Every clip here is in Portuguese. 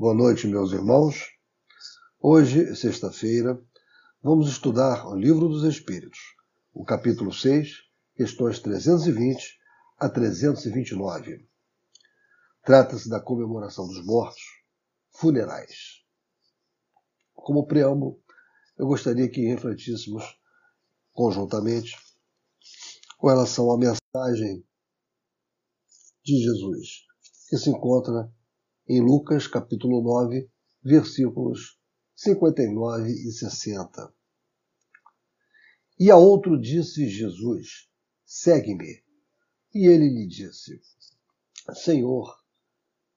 Boa noite, meus irmãos. Hoje, sexta-feira, vamos estudar o Livro dos Espíritos, o capítulo 6, questões 320 a 329. Trata-se da comemoração dos mortos, funerais. Como preâmbulo, eu gostaria que refletíssemos conjuntamente com relação à mensagem de Jesus, que se encontra em Lucas capítulo 9, versículos 59 e 60. E a outro disse Jesus: Segue-me. E ele lhe disse: Senhor,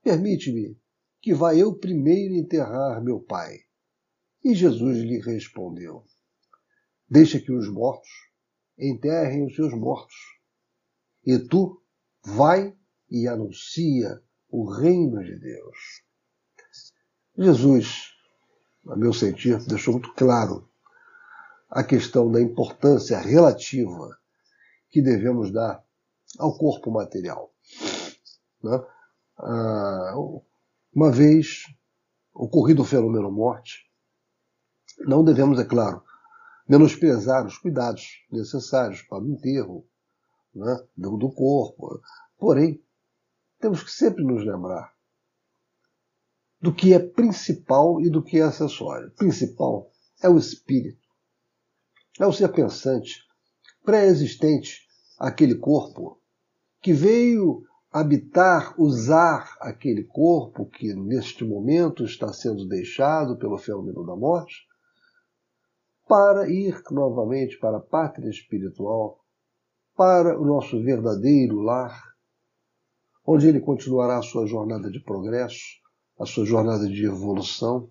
permite-me que vá eu primeiro enterrar meu pai. E Jesus lhe respondeu: Deixa que os mortos enterrem os seus mortos. E tu vai e anuncia o reino de Deus. Jesus, a meu sentir, deixou muito claro a questão da importância relativa que devemos dar ao corpo material. Né? Ah, uma vez ocorrido o fenômeno morte, não devemos, é claro, menosprezar os cuidados necessários para o enterro né, do corpo. Porém, temos que sempre nos lembrar do que é principal e do que é acessório. Principal é o espírito, é o ser pensante, pré-existente àquele corpo, que veio habitar, usar aquele corpo que neste momento está sendo deixado pelo fenômeno da morte, para ir novamente para a pátria espiritual, para o nosso verdadeiro lar, onde ele continuará a sua jornada de progresso, a sua jornada de evolução,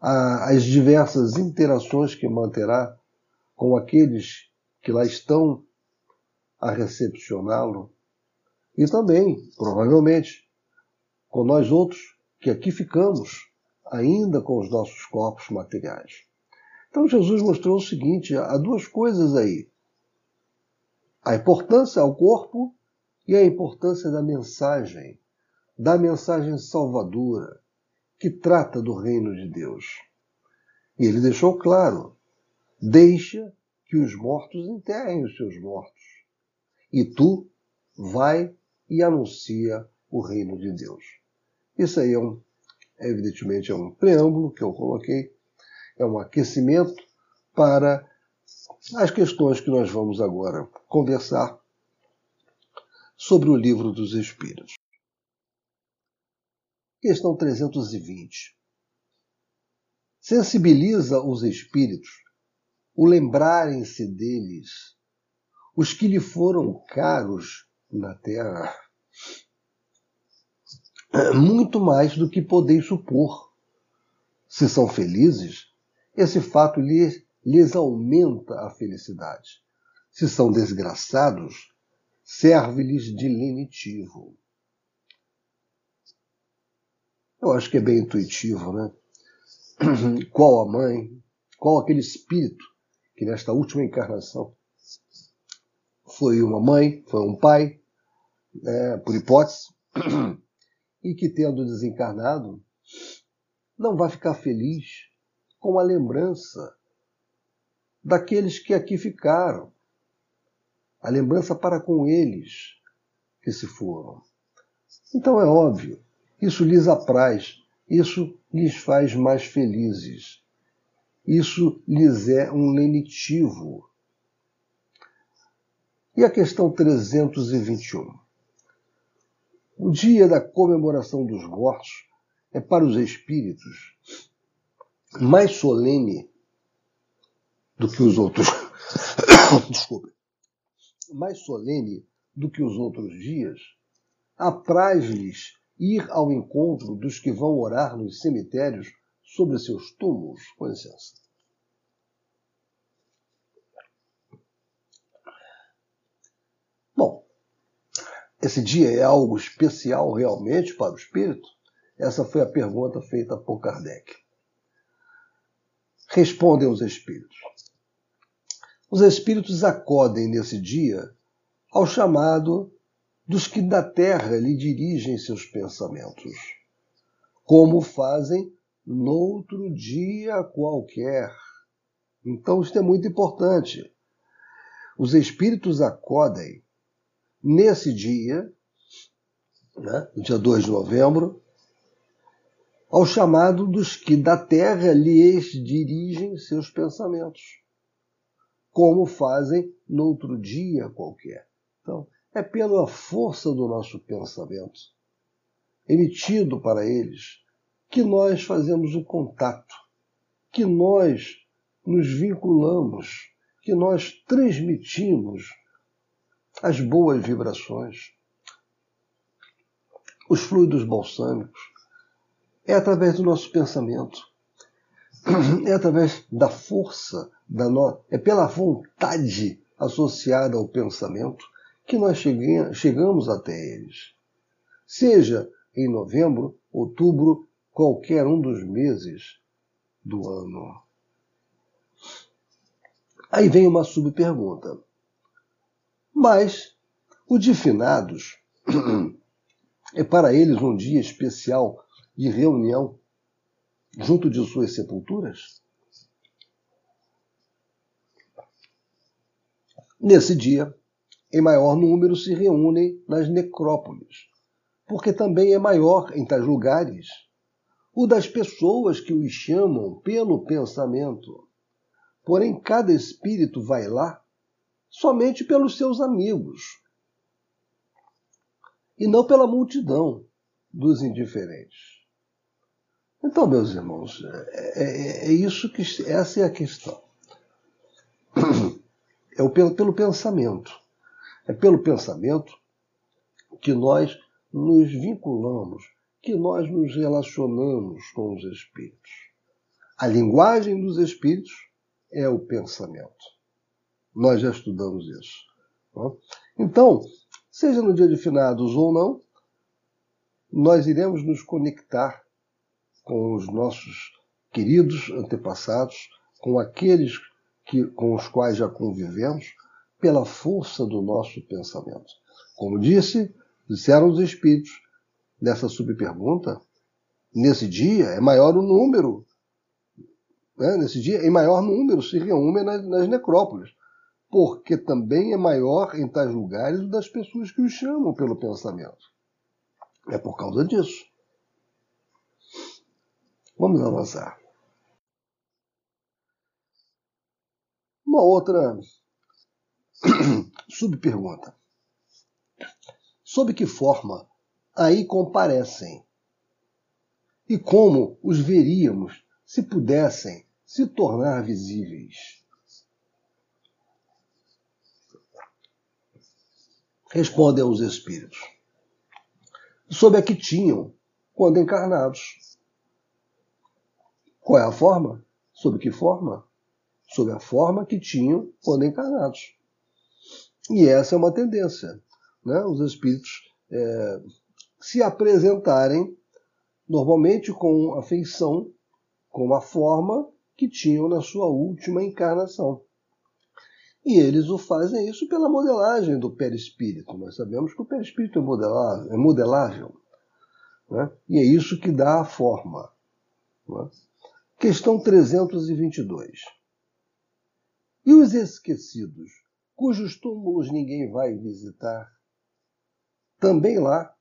as diversas interações que manterá com aqueles que lá estão a recepcioná-lo, e também, provavelmente, com nós outros que aqui ficamos, ainda com os nossos corpos materiais. Então Jesus mostrou o seguinte: há duas coisas aí. A importância ao corpo e a importância da mensagem, da mensagem salvadora, que trata do reino de Deus. E ele deixou claro: deixa que os mortos enterrem os seus mortos, e tu vai e anuncia o reino de Deus. Isso aí é um, evidentemente, é um preâmbulo que eu coloquei, é um aquecimento para as questões que nós vamos agora conversar sobre o livro dos Espíritos. Questão 320. Sensibiliza os espíritos o lembrarem-se deles, os que lhe foram caros na terra, muito mais do que podeis supor. Se são felizes, esse fato lhes, lhes aumenta a felicidade. Se são desgraçados, serve-lhes de lenitivo. Eu acho que é bem intuitivo, né? Qual a mãe, qual aquele espírito que nesta última encarnação foi uma mãe, foi um pai, né, por hipótese, e que tendo desencarnado, não vai ficar feliz com a lembrança daqueles que aqui ficaram, a lembrança para com eles que se foram. Então é óbvio, isso lhes apraz, isso lhes faz mais felizes, isso lhes é um lenitivo. E a questão 321. O dia da comemoração dos mortos é para os espíritos mais solene do que os outros. Desculpe mais solene do que os outros dias, apraz-lhes ir ao encontro dos que vão orar nos cemitérios sobre seus túmulos. Com licença. Bom, esse dia é algo especial realmente para o espírito? Essa foi a pergunta feita por Kardec. Respondem os espíritos. Os espíritos acodem nesse dia ao chamado dos que da terra lhe dirigem seus pensamentos. como fazem noutro dia qualquer. Então, isso é muito importante. Os espíritos acodem nesse dia, né, dia 2 de novembro, ao chamado dos que da terra lhes dirigem seus pensamentos, como fazem noutro dia qualquer. Então, é pela força do nosso pensamento, emitido para eles, que nós fazemos o contato, que nós nos vinculamos, que nós transmitimos as boas vibrações, os fluidos balsâmicos. É através do nosso pensamento, é através da força da no... é pela vontade associada ao pensamento que nós chegamos até eles. Seja em novembro, outubro, qualquer um dos meses do ano. Aí vem uma subpergunta. Mas o de finados é para eles um dia especial de reunião junto de suas sepulturas? Nesse dia, em maior número se reúnem nas necrópolis, porque também é maior em tais lugares o das pessoas que os chamam pelo pensamento. Porém, cada espírito vai lá somente pelos seus amigos e não pela multidão dos indiferentes. Então, meus irmãos, é, é, é isso que essa é a questão. É o pelo, pelo pensamento. É pelo pensamento que nós nos vinculamos, que nós nos relacionamos com os espíritos. A linguagem dos espíritos é o pensamento. Nós já estudamos isso. Então, seja no dia de finados ou não, nós iremos nos conectar com os nossos queridos antepassados, com aqueles que, com os quais já convivemos, pela força do nosso pensamento. Como disse, disseram os espíritos nessa subpergunta, nesse dia é maior o número, né? nesse dia em maior número se reúnem nas, nas necrópolis porque também é maior em tais lugares o das pessoas que o chamam pelo pensamento. É por causa disso. Vamos avançar. Uma outra subpergunta. Sob que forma aí comparecem? E como os veríamos se pudessem se tornar visíveis? respondem aos espíritos, sob a que tinham quando encarnados. Qual é a forma? Sob que forma? Sob a forma que tinham quando encarnados. E essa é uma tendência. Né? Os espíritos é, se apresentarem normalmente com a feição, com a forma que tinham na sua última encarnação. E eles o fazem isso pela modelagem do perispírito. Nós sabemos que o perispírito é modelável, é modelável né? e é isso que dá a forma. Né? Questão 322. E os esquecidos, cujos túmulos ninguém vai visitar? Também lá,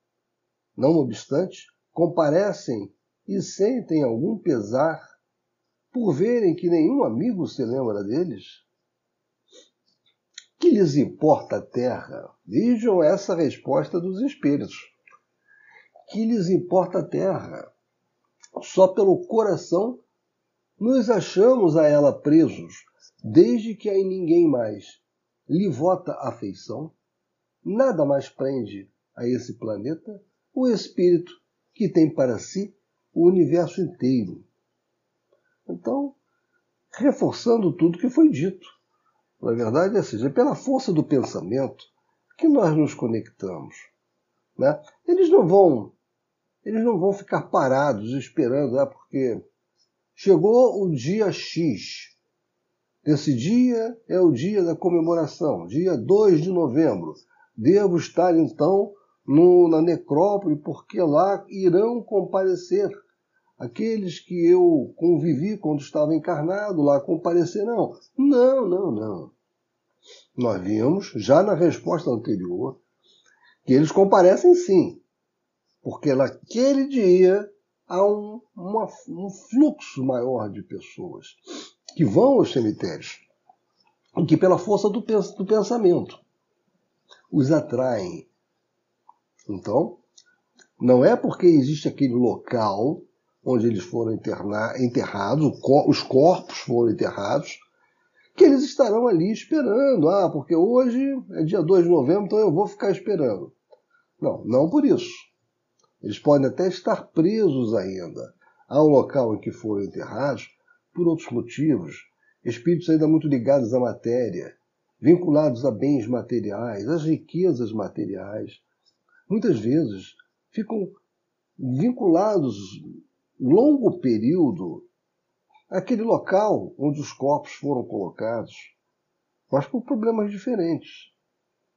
não obstante, comparecem e sentem algum pesar por verem que nenhum amigo se lembra deles? Que lhes importa a terra? Vejam essa resposta dos espíritos. Que lhes importa a terra? Só pelo coração nos achamos a ela presos, desde que aí ninguém mais lhe vota afeição, nada mais prende a esse planeta o espírito que tem para si o universo inteiro. Então, reforçando tudo que foi dito, na verdade, é seja, pela força do pensamento que nós nos conectamos. Né? Eles não vão eles não vão ficar parados esperando, né? porque chegou o dia X. Esse dia é o dia da comemoração, dia 2 de novembro. Devo estar então no, na necrópole, porque lá irão comparecer aqueles que eu convivi quando estava encarnado lá comparecerão. Não, não, não. Nós vimos, já na resposta anterior, que eles comparecem sim, porque naquele dia há um, uma, um fluxo maior de pessoas que vão aos cemitérios e que, pela força do, do pensamento, os atraem. Então, não é porque existe aquele local onde eles foram enterrados, os corpos foram enterrados, que eles estarão ali esperando. Ah, porque hoje é dia 2 de novembro, então eu vou ficar esperando. Não, não por isso. Eles podem até estar presos ainda ao local em que foram enterrados por outros motivos, espíritos ainda muito ligados à matéria, vinculados a bens materiais, às riquezas materiais. Muitas vezes ficam vinculados longo período àquele local onde os corpos foram colocados, mas por problemas diferentes.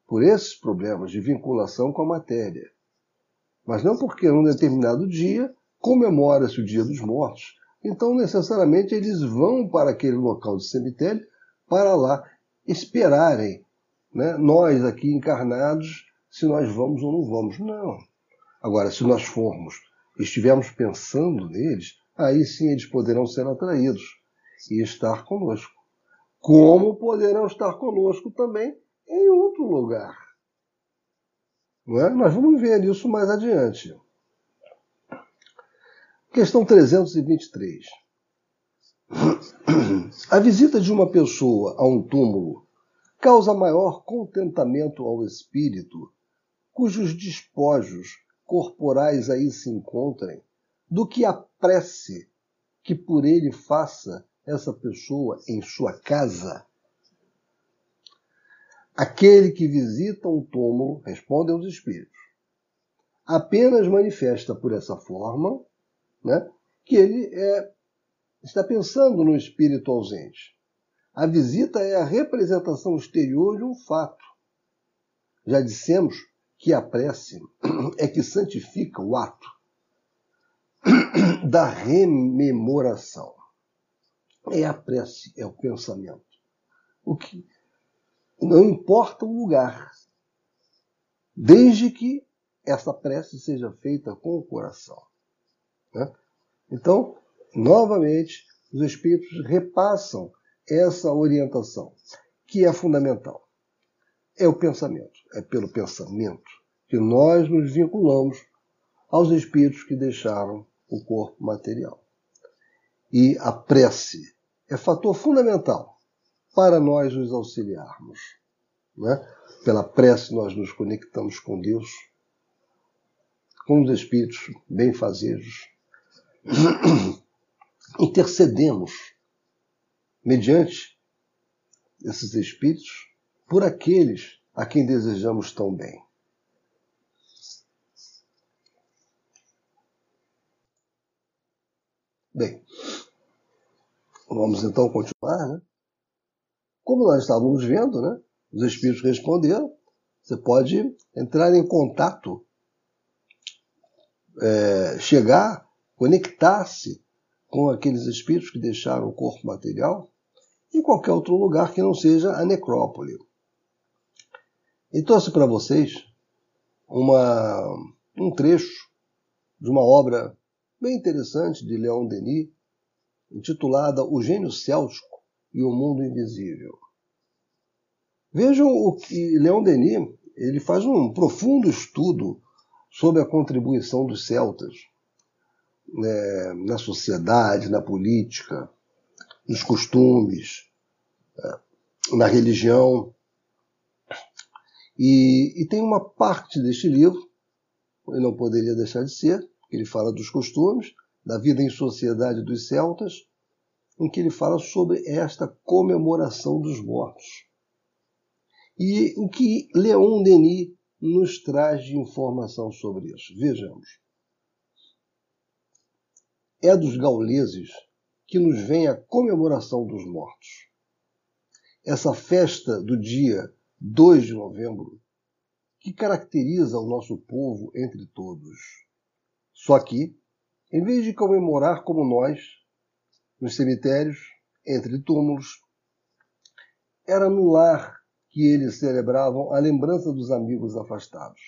Por esses problemas de vinculação com a matéria. Mas não porque num determinado dia comemora-se o Dia dos Mortos, então necessariamente eles vão para aquele local de cemitério para lá esperarem né, nós aqui encarnados se nós vamos ou não vamos. Não. Agora, se nós formos e estivermos pensando neles, aí sim eles poderão ser atraídos e estar conosco. Como poderão estar conosco também em outro lugar. Não é? Nós vamos ver isso mais adiante. Questão 323. A visita de uma pessoa a um túmulo causa maior contentamento ao espírito, cujos despojos corporais aí se encontrem, do que a prece que por ele faça essa pessoa em sua casa. Aquele que visita um túmulo, respondem os espíritos, apenas manifesta por essa forma né, que ele é, está pensando no espírito ausente. A visita é a representação exterior de um fato. Já dissemos que a prece é que santifica o ato da rememoração. É a prece, é o pensamento. O que não importa o lugar, desde que essa prece seja feita com o coração. Né? Então, novamente, os Espíritos repassam essa orientação, que é fundamental. É o pensamento. É pelo pensamento que nós nos vinculamos aos Espíritos que deixaram o corpo material. E a prece é fator fundamental para nós nos auxiliarmos. Né? Pela prece nós nos conectamos com Deus, com os Espíritos benfazejos, intercedemos mediante esses espíritos por aqueles a quem desejamos tão bem. Bem, vamos então continuar, né? Como nós estávamos vendo, né? Os espíritos responderam. Você pode entrar em contato, é, chegar conectar-se com aqueles espíritos que deixaram o corpo material em qualquer outro lugar que não seja a necrópole. E trouxe para vocês uma, um trecho de uma obra bem interessante de Leon Denis, intitulada O Gênio Céltico e o Mundo Invisível. Vejam o que Leon Denis ele faz um profundo estudo sobre a contribuição dos celtas né, na sociedade, na política, nos costumes, é, na religião. E, e tem uma parte deste livro, e não poderia deixar de ser, que ele fala dos costumes, da vida em sociedade dos celtas, em que ele fala sobre esta comemoração dos mortos. E o que Leon Denis nos traz de informação sobre isso? Vejamos é dos gauleses que nos vem a comemoração dos mortos. Essa festa do dia 2 de novembro, que caracteriza o nosso povo entre todos. Só que em vez de comemorar como nós, nos cemitérios, entre túmulos, era no lar que eles celebravam a lembrança dos amigos afastados,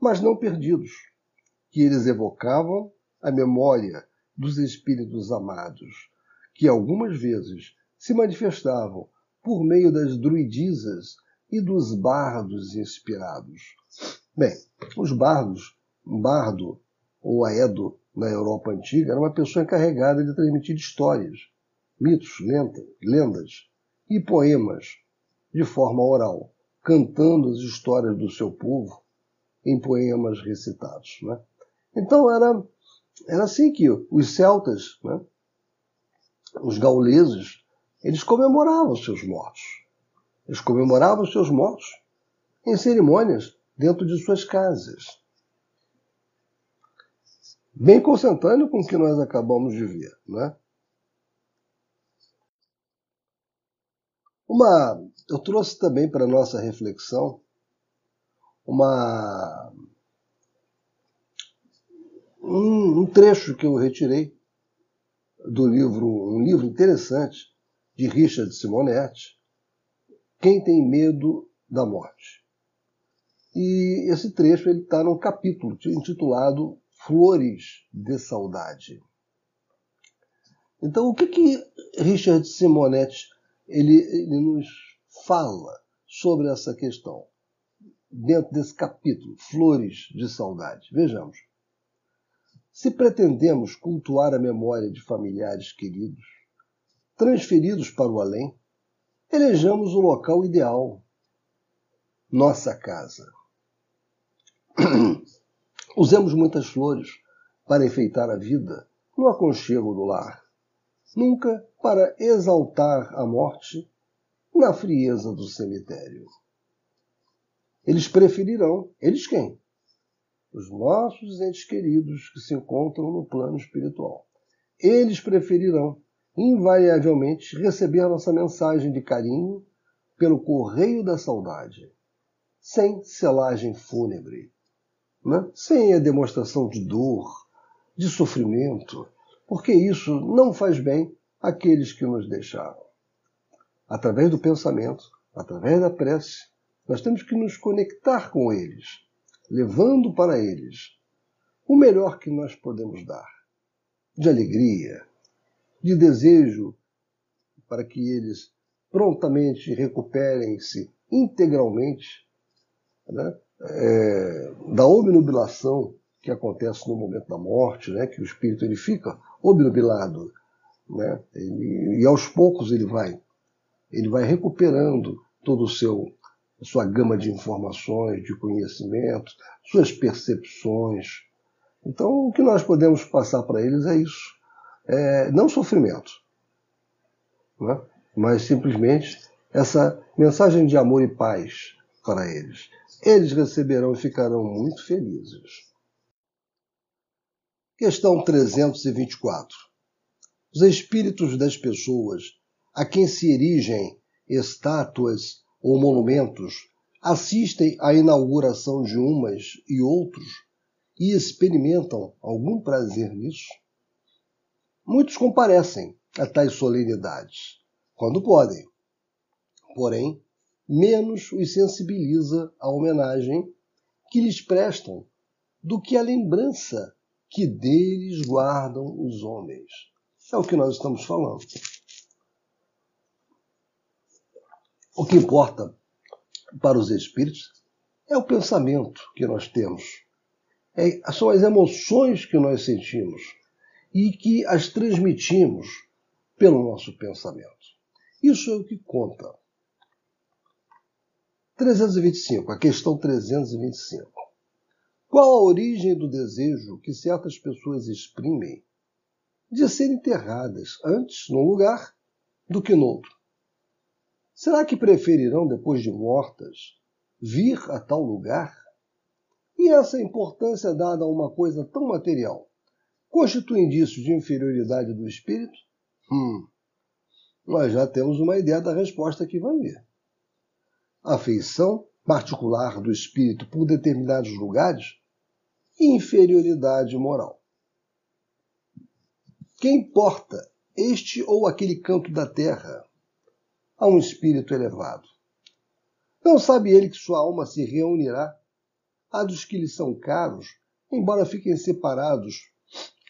mas não perdidos, que eles evocavam a memória dos espíritos amados, que algumas vezes se manifestavam por meio das druidisas e dos bardos inspirados. Bem, os bardos, bardo ou aedo na Europa antiga era uma pessoa encarregada de transmitir histórias, mitos, lendas e poemas de forma oral, cantando as histórias do seu povo em poemas recitados. Né? Então era, era assim que os celtas, né, os gauleses, eles comemoravam seus mortos. Eles comemoravam seus mortos em cerimônias dentro de suas casas. Bem consentâneo com o que nós acabamos de ver. Né? Uma, eu trouxe também para nossa reflexão uma, um, um trecho que eu retirei do livro, um livro interessante de Richard Simonetti, Quem tem medo da morte. E esse trecho ele está num capítulo intitulado Flores de Saudade. Então, o que que Richard Simonetti ele, ele nos fala sobre essa questão dentro desse capítulo, Flores de Saudade. Vejamos. Se pretendemos cultuar a memória de familiares queridos, transferidos para o além, elejamos o local ideal, nossa casa. Usemos muitas flores para enfeitar a vida no aconchego do lar nunca para exaltar a morte na frieza do cemitério. Eles preferirão, eles quem? Os nossos entes queridos que se encontram no plano espiritual. Eles preferirão, invariavelmente, receber nossa mensagem de carinho pelo correio da saudade, sem selagem fúnebre, né? sem a demonstração de dor, de sofrimento, porque isso não faz bem àqueles que nos deixaram. Através do pensamento, através da prece, nós temos que nos conectar com eles, levando para eles o melhor que nós podemos dar, de alegria, de desejo para que eles prontamente recuperem-se integralmente né, é, da obnubilação que acontece no momento da morte, né, que o espírito ele fica obnubilado, né, e, e aos poucos ele vai, ele vai recuperando todo o seu sua gama de informações, de conhecimentos, suas percepções. Então, o que nós podemos passar para eles é isso. É, não sofrimento, né? mas simplesmente essa mensagem de amor e paz para eles. Eles receberão e ficarão muito felizes. Questão 324. Os espíritos das pessoas a quem se erigem estátuas ou monumentos assistem à inauguração de umas e outros e experimentam algum prazer nisso? Muitos comparecem a tais solenidades, quando podem. Porém, menos os sensibiliza a homenagem que lhes prestam do que a lembrança que deles guardam os homens. É o que nós estamos falando. O que importa para os espíritos é o pensamento que nós temos, é, são as emoções que nós sentimos e que as transmitimos pelo nosso pensamento. Isso é o que conta. 325, a questão 325. Qual a origem do desejo que certas pessoas exprimem de serem enterradas antes num lugar do que no outro? Será que preferirão, depois de mortas, vir a tal lugar? E essa importância dada a uma coisa tão material constitui indício de inferioridade do espírito? Hum, nós já temos uma ideia da resposta que vai vir. Afeição particular do espírito por determinados lugares inferioridade moral. Que importa este ou aquele canto da terra a um espírito elevado? Não sabe ele que sua alma se reunirá à dos que lhe são caros, embora fiquem separados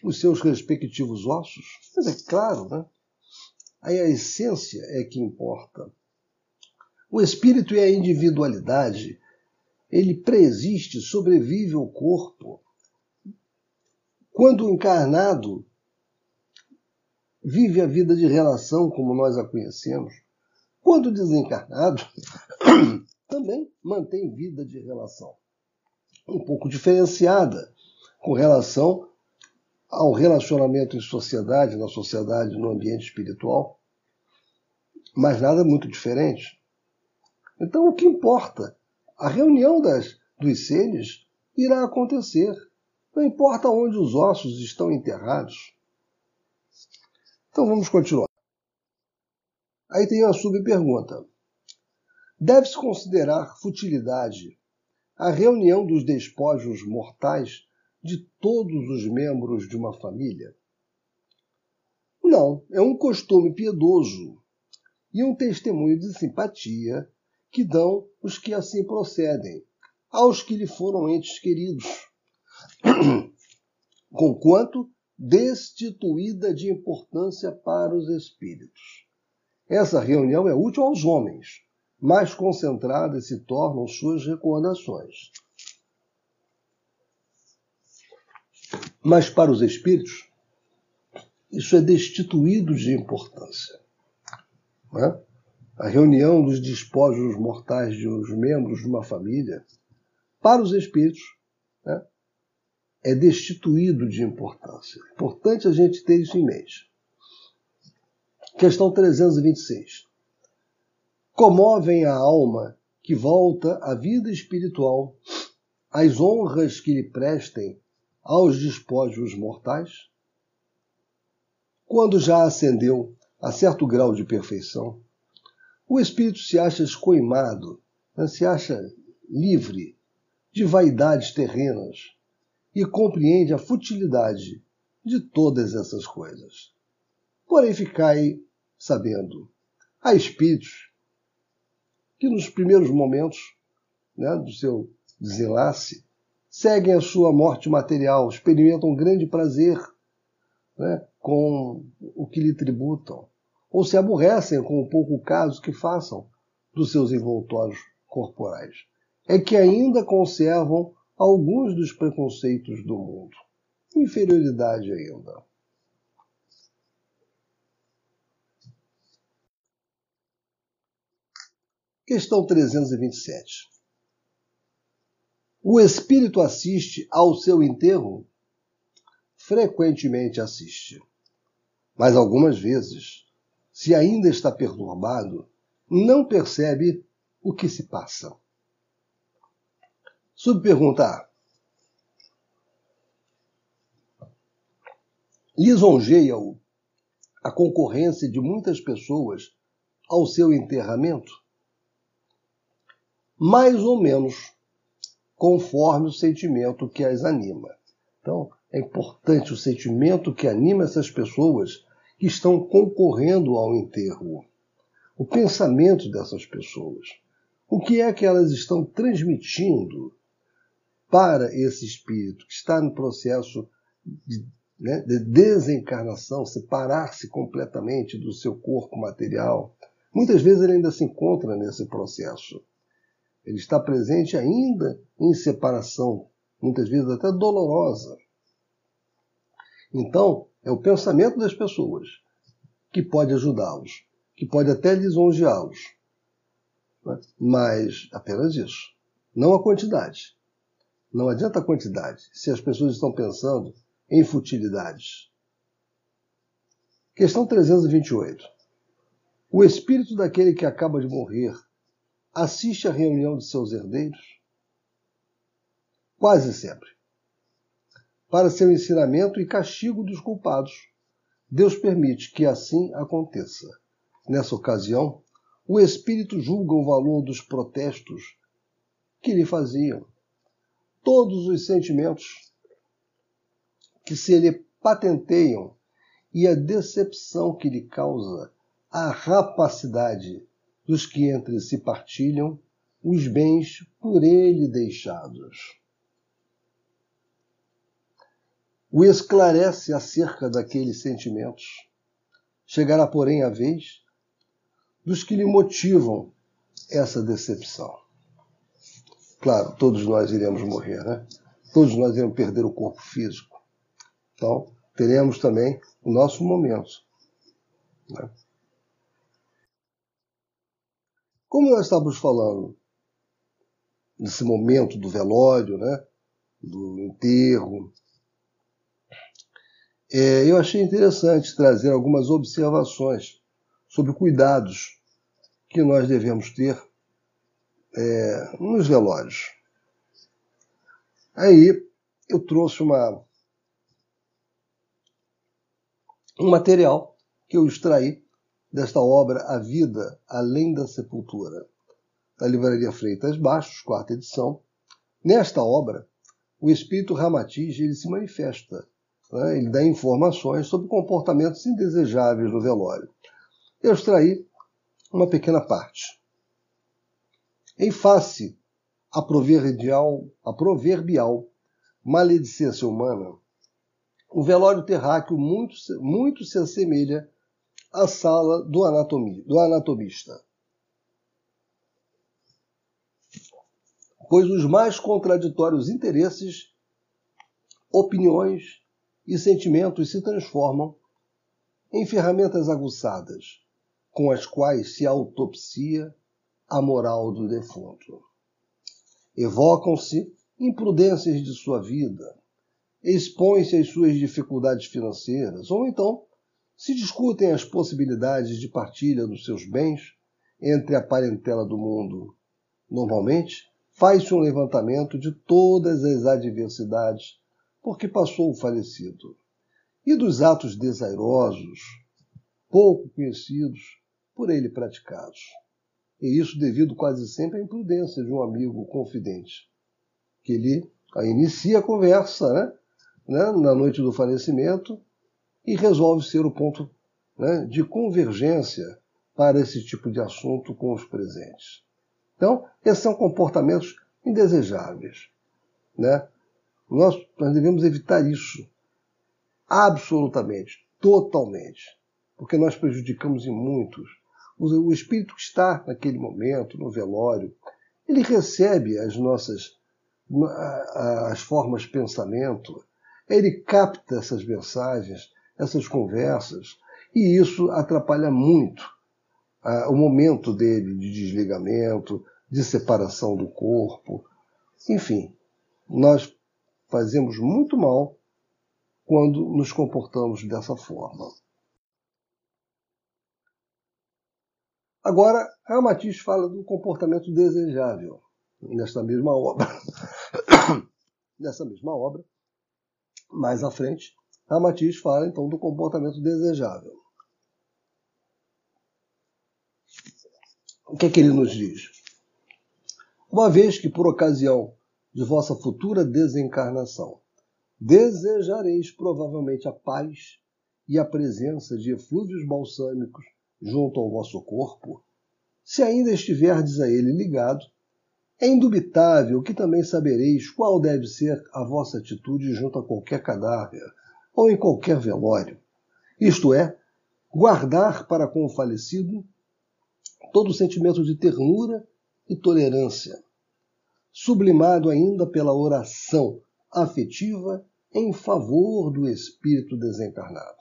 os seus respectivos ossos? Mas é claro, né? Aí a essência é que importa. O espírito e a individualidade, ele preexiste, sobrevive ao corpo. Quando encarnado, vive a vida de relação como nós a conhecemos. Quando desencarnado, também mantém vida de relação. Um pouco diferenciada com relação ao relacionamento em sociedade, na sociedade, no ambiente espiritual, mas nada muito diferente. Então, o que importa? A reunião das, dos seres irá acontecer. Não importa onde os ossos estão enterrados. Então, vamos continuar. Aí tem uma subpergunta. Deve-se considerar futilidade a reunião dos despojos mortais de todos os membros de uma família? Não, é um costume piedoso e um testemunho de simpatia que dão os que assim procedem, aos que lhe foram entes queridos, conquanto destituída de importância para os espíritos. Essa reunião é útil aos homens, mais concentradas se tornam suas recordações. Mas para os espíritos, isso é destituído de importância. É? A reunião dos despojos mortais de os membros de uma família, para os espíritos, é? é destituído de importância. É importante a gente ter isso em mente. Questão 326. Comovem a alma que volta à vida espiritual as honras que lhe prestem aos despojos mortais? Quando já ascendeu a certo grau de perfeição, o espírito se acha escoimado, né, se acha livre de vaidades terrenas e compreende a futilidade de todas essas coisas. Porém, ficai sabendo, há espíritos que nos primeiros momentos né, do seu desenlace seguem a sua morte material, experimentam grande prazer né, com o que lhe tributam, ou se aborrecem com o pouco caso que façam dos seus envoltórios corporais. É que ainda conservam alguns dos preconceitos do mundo. Inferioridade ainda. Questão 327. O espírito assiste ao seu enterro? Frequentemente assiste. Mas algumas vezes, se ainda está perturbado, não percebe o que se passa. Subpergunta A. Lisonjeia-o a concorrência de muitas pessoas ao seu enterramento? Mais ou menos conforme o sentimento que as anima. Então, é importante o sentimento que anima essas pessoas que estão concorrendo ao enterro. O pensamento dessas pessoas. O que é que elas estão transmitindo para esse espírito que está no processo de, né, de desencarnação, separar-se completamente do seu corpo material? Muitas vezes ele ainda se encontra nesse processo. Ele está presente ainda em separação, muitas vezes até dolorosa. Então, é o pensamento das pessoas que pode ajudá-los, que pode até lisonjeá-los. Mas apenas isso. Não a quantidade. Não adianta a quantidade se as pessoas estão pensando em futilidades. Questão 328. O espírito daquele que acaba de morrer assiste à reunião de seus herdeiros? Quase sempre. Para seu ensinamento e castigo dos culpados, Deus permite que assim aconteça. Nessa ocasião, o espírito julga o valor dos protestos que lhe faziam. Todos os sentimentos que se lhe patenteiam e a decepção que lhe causa a rapacidade dos que entre si partilham os bens por ele deixados. O esclarece acerca daqueles sentimentos. Chegará, porém, a vez dos que lhe motivam essa decepção. Claro, todos nós iremos morrer, né? Todos nós iremos perder o corpo físico. Então, teremos também o nosso momento. Né? Como nós estávamos falando nesse momento do velório, né? do enterro, é, eu achei interessante trazer algumas observações sobre cuidados que nós devemos ter é, nos velórios. Aí eu trouxe uma, um material que eu extraí desta obra A Vida Além da Sepultura, da Livraria Freitas Baixos, quarta edição. Nesta obra, o espírito Ramatiz ele se manifesta, né? ele dá informações sobre comportamentos indesejáveis no velório. Eu extraí uma pequena parte. Em face à proverbial, a proverbial maledicência humana, o velório terráqueo muito, muito se assemelha à sala do, do anatomista. Pois os mais contraditórios interesses, opiniões e sentimentos se transformam em ferramentas aguçadas, com as quais se autopsia a moral do defunto. Evocam-se imprudências de sua vida, expõe-se às suas dificuldades financeiras, ou então se discutem as possibilidades de partilha dos seus bens entre a parentela do mundo. Normalmente, faz-se um levantamento de todas as adversidades por que passou o falecido e dos atos desairosos, pouco conhecidos por ele praticados. E isso devido quase sempre à imprudência de um amigo confidente, que ele inicia a conversa, né? né, na noite do falecimento e resolve ser o ponto né, de convergência para esse tipo de assunto com os presentes. Então, esses são comportamentos indesejáveis. Né? Nós, nós devemos evitar isso. Absolutamente, totalmente, porque nós prejudicamos em muitos. O espírito que está naquele momento, no velório, ele recebe as nossas as formas de pensamento, ele capta essas mensagens, essas conversas, e isso atrapalha muito o momento dele de desligamento, de separação do corpo. Enfim, nós fazemos muito mal quando nos comportamos dessa forma. Agora, Ramatiz fala do comportamento desejável nesta mesma obra. nessa mesma obra, mais à frente, a Matias fala então do comportamento desejável. O que é que ele nos diz? Uma vez que, por ocasião de vossa futura desencarnação, desejareis provavelmente a paz e a presença de eflúvios balsâmicos junto ao vosso corpo, se ainda estiverdes a ele ligado, é indubitável que também sabereis qual deve ser a vossa atitude junto a qualquer cadáver ou em qualquer velório. Isto é, guardar para com o falecido todo o sentimento de ternura e tolerância, sublimado ainda pela oração afetiva em favor do espírito desencarnado.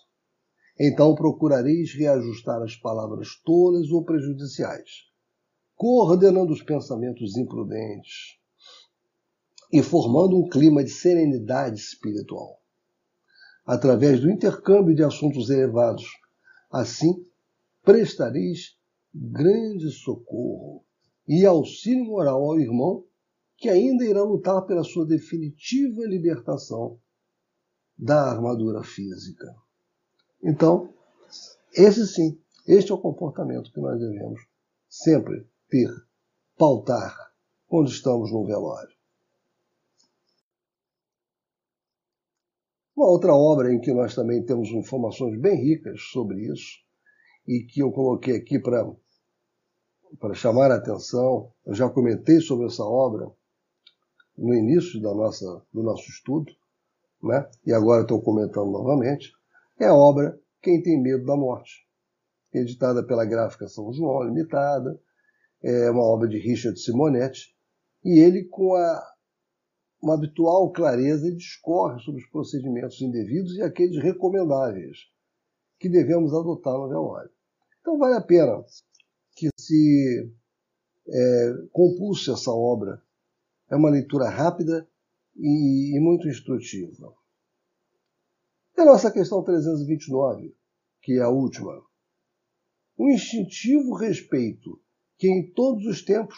Então procurareis reajustar as palavras tolas ou prejudiciais coordenando os pensamentos imprudentes e formando um clima de serenidade espiritual. Através do intercâmbio de assuntos elevados, assim prestareis grande socorro e auxílio moral ao irmão que ainda irá lutar pela sua definitiva libertação da armadura física. Então, esse sim, este é o comportamento que nós devemos sempre ter, pautar, quando estamos no velório. Uma outra obra em que nós também temos informações bem ricas sobre isso, e que eu coloquei aqui para chamar a atenção, eu já comentei sobre essa obra no início da nossa, do nosso estudo, né? e agora estou comentando novamente, é a obra Quem Tem Medo da Morte, editada pela Gráfica São João Limitada, é uma obra de Richard Simonetti, e ele, com a uma habitual clareza, discorre sobre os procedimentos indevidos e aqueles recomendáveis que devemos adotar no velório. Então vale a pena que se é, compulse essa obra. É uma leitura rápida e, e muito instrutiva. E a nossa questão 329, que é a última. O instintivo respeito que em todos os tempos,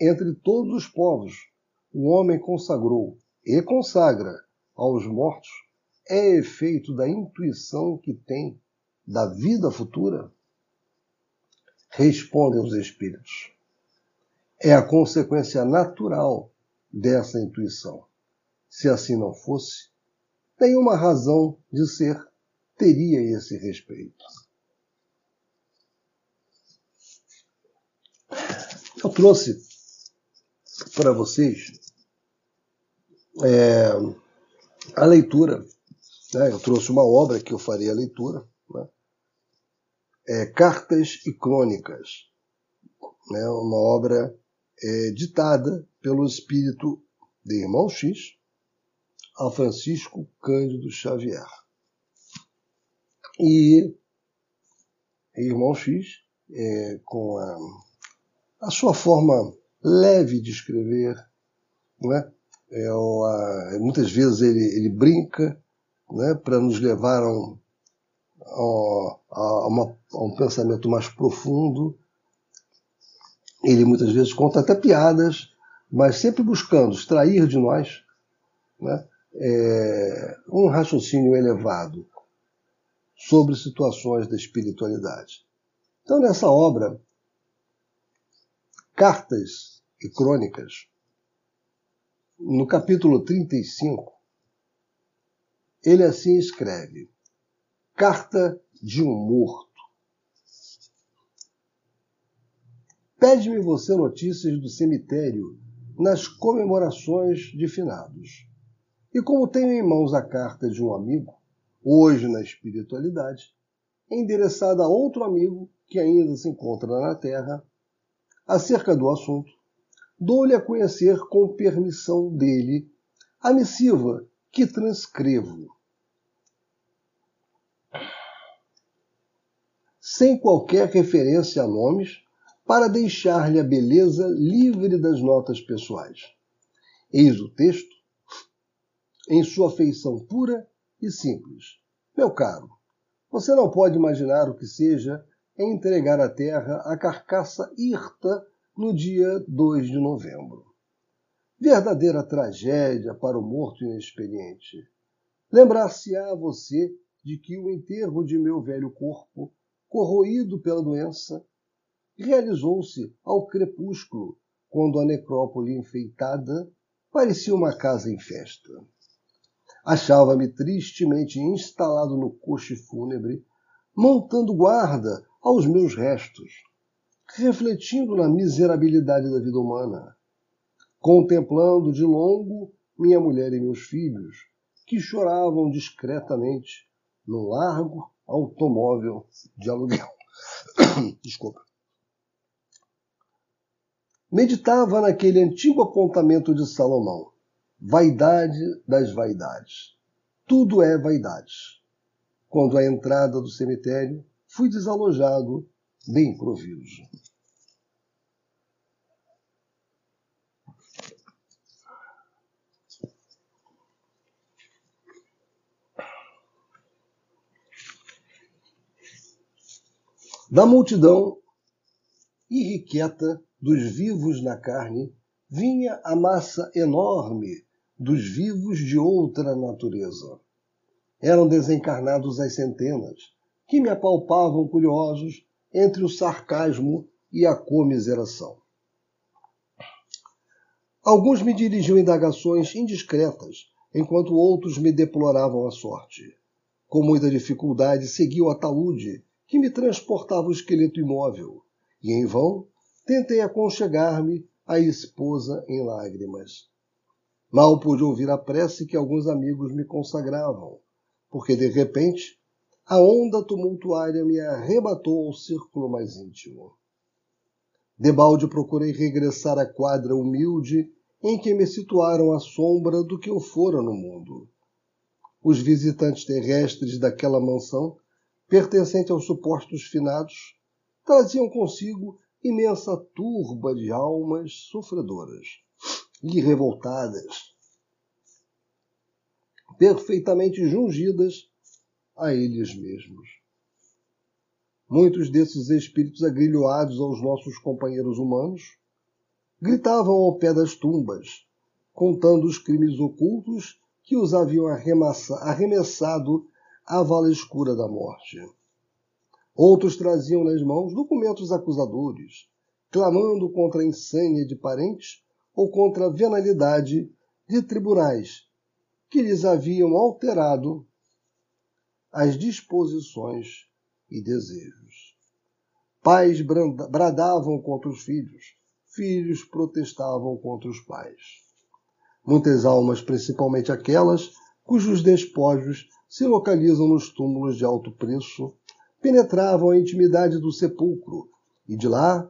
entre todos os povos, o homem consagrou e consagra aos mortos é efeito da intuição que tem da vida futura? Respondem os espíritos. É a consequência natural dessa intuição. Se assim não fosse, nenhuma razão de ser teria esse respeito. Eu trouxe para vocês é, a leitura. Né? Eu trouxe uma obra que eu farei a leitura. Né? É, Cartas e Crônicas. Né? Uma obra é, ditada pelo espírito de Irmão X a Francisco Cândido Xavier. E Irmão X, é, com a, a sua forma leve de escrever, não é? é uma, muitas vezes ele, ele brinca né, para nos levar a um, a, a, uma, a um pensamento mais profundo. Ele muitas vezes conta até piadas, mas sempre buscando extrair de nós né, é, um raciocínio elevado sobre situações da espiritualidade. Então, nessa obra, Cartas e Crônicas, no capítulo 35, ele assim escreve: Carta de um morto. Pede-me você notícias do cemitério nas comemorações de finados. E como tenho em mãos a carta de um amigo, hoje na espiritualidade, endereçada a outro amigo que ainda se encontra na Terra, acerca do assunto, dou-lhe a conhecer com permissão dele a missiva que transcrevo. Sem qualquer referência a nomes, para deixar-lhe a beleza livre das notas pessoais. Eis o texto, em sua feição pura e simples. Meu caro, você não pode imaginar o que seja entregar à terra a carcaça hirta no dia 2 de novembro. Verdadeira tragédia para o morto inexperiente. Lembrar-se-á você de que o enterro de meu velho corpo, corroído pela doença, realizou-se ao crepúsculo, quando a necrópole enfeitada parecia uma casa em festa. Achava-me tristemente instalado no coche fúnebre, montando guarda aos meus restos, refletindo na miserabilidade da vida humana, contemplando de longo minha mulher e meus filhos, que choravam discretamente no largo automóvel de aluguel. Desculpa. Meditava naquele antigo apontamento de Salomão: vaidade das vaidades. Tudo é vaidade. Quando a entrada do cemitério fui desalojado de improviso. Da multidão irrequieta dos vivos na carne, vinha a massa enorme dos vivos de outra natureza. Eram desencarnados às centenas, que me apalpavam curiosos entre o sarcasmo e a comiseração. Alguns me dirigiam indagações indiscretas enquanto outros me deploravam a sorte. Com muita dificuldade segui o ataúde que me transportava o esqueleto imóvel, e em vão tentei aconchegar-me à esposa em lágrimas. Mal pude ouvir a prece que alguns amigos me consagravam, porque de repente a onda tumultuária me arrebatou ao círculo mais íntimo. Debalde procurei regressar à quadra humilde em que me situaram à sombra do que eu fora no mundo. Os visitantes terrestres daquela mansão, pertencente aos supostos finados, traziam consigo imensa turba de almas sofredoras e revoltadas, perfeitamente jungidas a eles mesmos. Muitos desses espíritos agrilhoados aos nossos companheiros humanos gritavam ao pé das tumbas, contando os crimes ocultos que os haviam arremessado à vala escura da morte. Outros traziam nas mãos documentos acusadores, clamando contra a insânia de parentes ou contra a venalidade de tribunais que lhes haviam alterado as disposições e desejos. Pais bradavam contra os filhos, filhos protestavam contra os pais. Muitas almas, principalmente aquelas cujos despojos se localizam nos túmulos de alto preço, penetravam a intimidade do sepulcro e de lá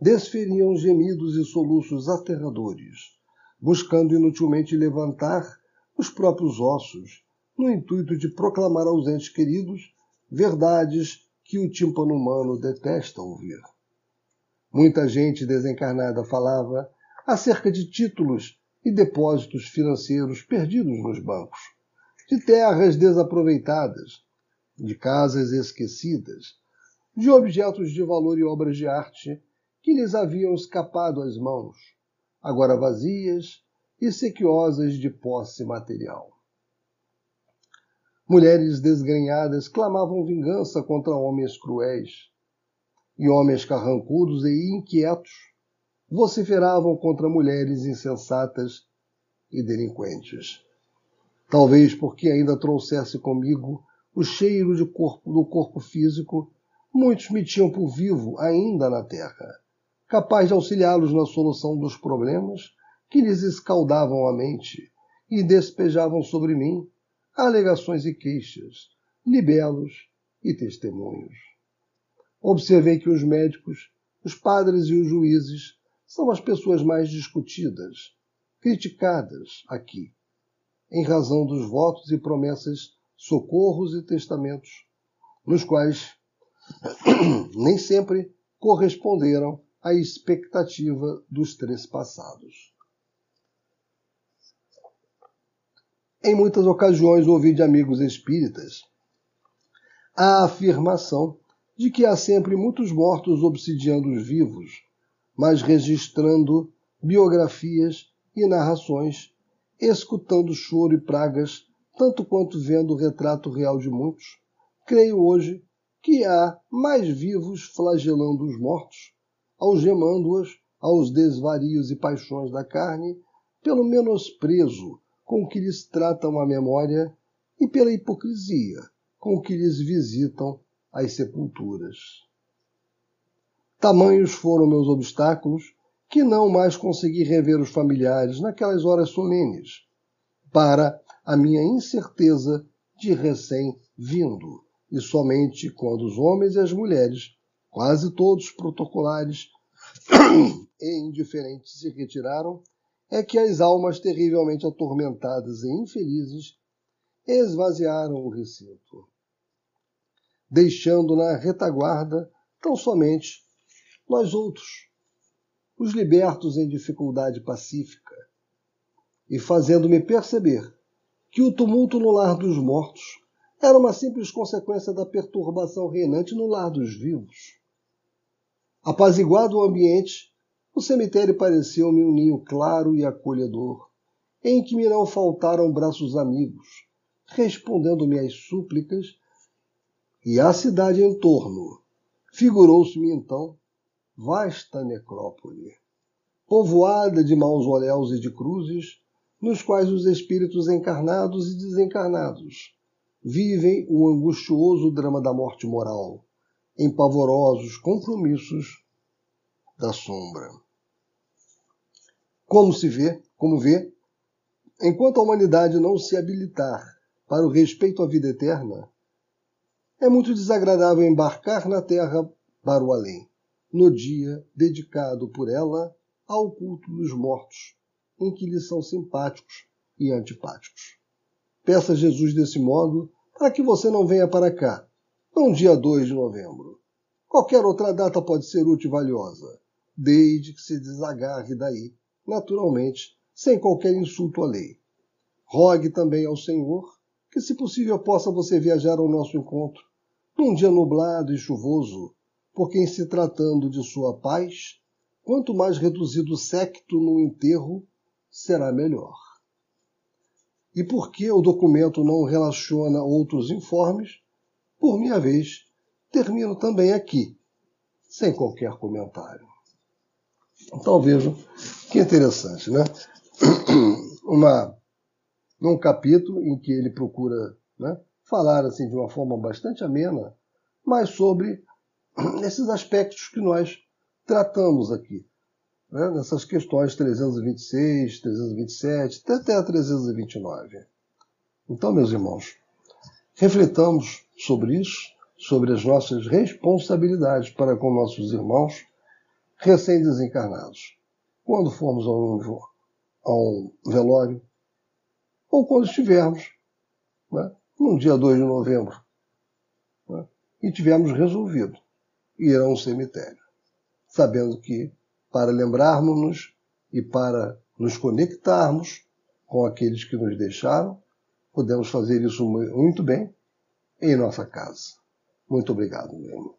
desferiam gemidos e soluços aterradores, buscando inutilmente levantar os próprios ossos, no intuito de proclamar aos entes queridos verdades que o tímpano humano detesta ouvir. Muita gente desencarnada falava acerca de títulos e depósitos financeiros perdidos nos bancos, de terras desaproveitadas, de casas esquecidas, de objetos de valor e obras de arte que lhes haviam escapado às mãos, agora vazias e sequiosas de posse material. Mulheres desgrenhadas clamavam vingança contra homens cruéis, e homens carrancudos e inquietos vociferavam contra mulheres insensatas e delinquentes. Talvez porque ainda trouxesse comigo o cheiro de corpo, do corpo físico, muitos me tinham por vivo ainda na terra, capaz de auxiliá-los na solução dos problemas que lhes escaldavam a mente e despejavam sobre mim alegações e queixas, libelos e testemunhos. Observei que os médicos, os padres e os juízes são as pessoas mais discutidas, criticadas aqui, em razão dos votos e promessas, socorros e testamentos, nos quais nem sempre corresponderam à expectativa dos três passados. Em muitas ocasiões ouvi de amigos espíritas a afirmação de que há sempre muitos mortos obsidiando os vivos, mas registrando biografias e narrações, escutando choro e pragas, tanto quanto vendo o retrato real de muitos, creio hoje que há mais vivos flagelando os mortos, algemando-os aos desvarios e paixões da carne, pelo menosprezo com que lhes tratam a memória e pela hipocrisia com que lhes visitam as sepulturas. Tamanhos foram meus obstáculos que não mais consegui rever os familiares naquelas horas solenes, para a minha incerteza de recém-vindo, e somente quando os homens e as mulheres, quase todos protocolares e indiferentes, se retiraram, é que as almas terrivelmente atormentadas e infelizes esvaziaram o recinto deixando na retaguarda tão somente nós outros, os libertos em dificuldade pacífica, e fazendo-me perceber que o tumulto no lar dos mortos era uma simples consequência da perturbação reinante no lar dos vivos. Apaziguado o ambiente, o cemitério pareceu-me um ninho claro e acolhedor, em que me não faltaram braços amigos, respondendo-me às súplicas e a cidade em torno. Figurou-se-me então vasta necrópole, povoada de mausoléus e de cruzes, nos quais os espíritos encarnados e desencarnados vivem o angustioso drama da morte moral, em pavorosos compromissos da sombra. Como se vê, como vê, enquanto a humanidade não se habilitar para o respeito à vida eterna, é muito desagradável embarcar na terra para o além, no dia dedicado por ela ao culto dos mortos, em que lhe são simpáticos e antipáticos. Peça a Jesus desse modo para que você não venha para cá, no dia 2 de novembro. Qualquer outra data pode ser útil e valiosa, desde que se desagarre daí, naturalmente, sem qualquer insulto à lei. Rogue também ao Senhor que, se possível, possa você viajar ao nosso encontro, num dia nublado e chuvoso, porque, em se tratando de sua paz, quanto mais reduzido o secto no enterro, será melhor. E por que o documento não relaciona outros informes, por minha vez, termino também aqui, sem qualquer comentário. Então vejam que interessante, né? Uma, um capítulo em que ele procura né, falar assim de uma forma bastante amena, mas sobre esses aspectos que nós tratamos aqui né, nessas questões 326, 327, até a 329. Então, meus irmãos, refletamos sobre isso, sobre as nossas responsabilidades para com nossos irmãos recém-desencarnados. Quando formos a um, a um velório, ou quando estivermos, né, no dia 2 de novembro, né, e tivermos resolvido ir a um cemitério, sabendo que para lembrarmos-nos e para nos conectarmos com aqueles que nos deixaram, podemos fazer isso muito bem em nossa casa. Muito obrigado, meu irmão.